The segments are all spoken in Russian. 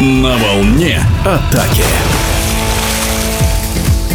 На волне атаки.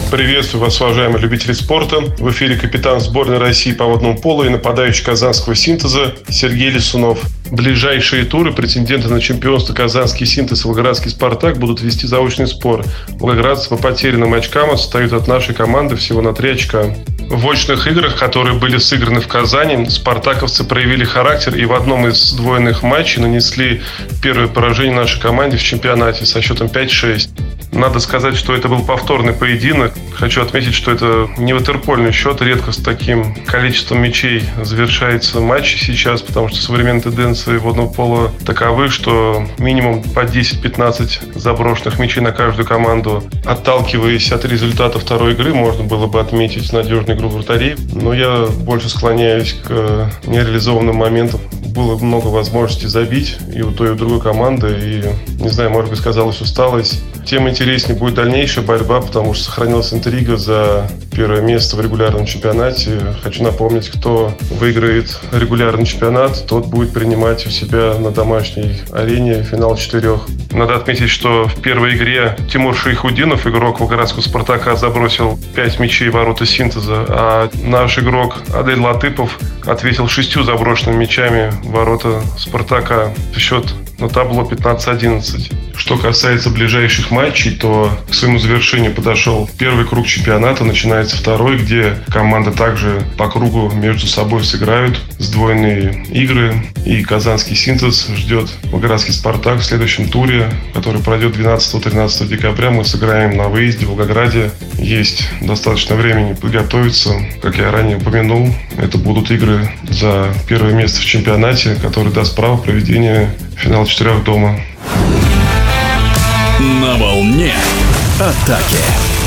Приветствую вас, уважаемые любители спорта. В эфире капитан сборной России по водному полу и нападающий казанского синтеза Сергей Лисунов. Ближайшие туры претенденты на чемпионство Казанский синтез и Волгоградский Спартак будут вести заочный спор. Волгоградцы по потерянным очкам отстают от нашей команды всего на 3 очка. В очных играх, которые были сыграны в Казани, спартаковцы проявили характер и в одном из сдвоенных матчей нанесли первое поражение нашей команде в чемпионате со счетом 5-6. Надо сказать, что это был повторный поединок. Хочу отметить, что это не ватерпольный счет. Редко с таким количеством мячей завершается матч сейчас, потому что современные тенденции водного пола таковы, что минимум по 10-15 заброшенных мячей на каждую команду. Отталкиваясь от результата второй игры, можно было бы отметить надежную игру вратарей. Но я больше склоняюсь к нереализованным моментам было много возможностей забить и у той, и у другой команды. И, не знаю, может быть, сказалась усталость. Тем интереснее будет дальнейшая борьба, потому что сохранилась интрига за первое место в регулярном чемпионате. Хочу напомнить, кто выиграет регулярный чемпионат, тот будет принимать у себя на домашней арене финал четырех. Надо отметить, что в первой игре Тимур Шейхудинов, игрок Волгоградского «Спартака», забросил 5 мячей ворота синтеза, а наш игрок Адель Латыпов ответил шестью заброшенными мячами ворота «Спартака». Счет на табло 15-11. Что касается ближайших матчей, то к своему завершению подошел первый круг чемпионата, начинается второй, где команды также по кругу между собой сыграют сдвоенные игры. И казанский синтез ждет Волгоградский «Спартак» в следующем туре, который пройдет 12-13 декабря. Мы сыграем на выезде в Волгограде. Есть достаточно времени подготовиться. Как я ранее упомянул, это будут игры за первое место в чемпионате, который даст право проведения финала четырех дома. На волне атаки.